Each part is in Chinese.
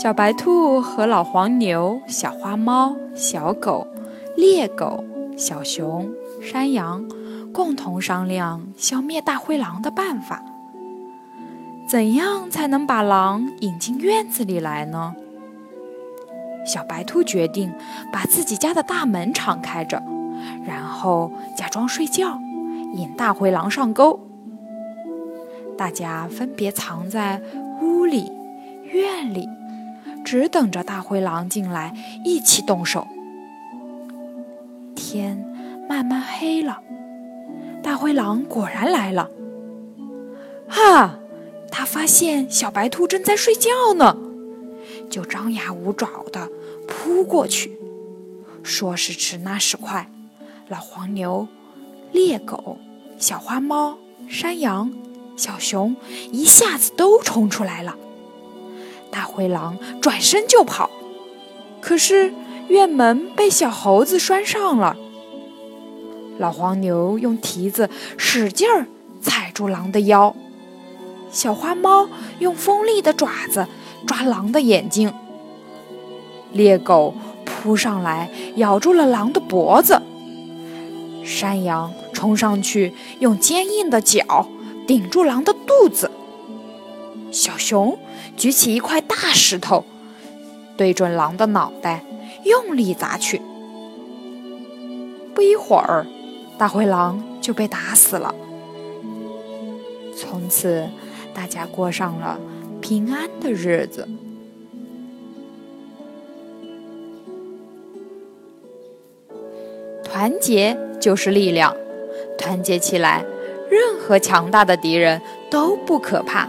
小白兔和老黄牛、小花猫、小狗、猎狗、小熊、山羊共同商量消灭大灰狼的办法。怎样才能把狼引进院子里来呢？小白兔决定把自己家的大门敞开着，然后假装睡觉，引大灰狼上钩。大家分别藏在屋里、院里。只等着大灰狼进来，一起动手。天慢慢黑了，大灰狼果然来了。哈！他发现小白兔正在睡觉呢，就张牙舞爪的扑过去。说时迟，那时快，老黄牛、猎狗、小花猫、山羊、小熊一下子都冲出来了。大灰狼转身就跑，可是院门被小猴子拴上了。老黄牛用蹄子使劲儿踩住狼的腰，小花猫用锋利的爪子抓狼的眼睛，猎狗扑上来咬住了狼的脖子，山羊冲上去用坚硬的角顶住狼的肚子，小熊。举起一块大石头，对准狼的脑袋，用力砸去。不一会儿，大灰狼就被打死了。从此，大家过上了平安的日子。团结就是力量，团结起来，任何强大的敌人都不可怕。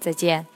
再见。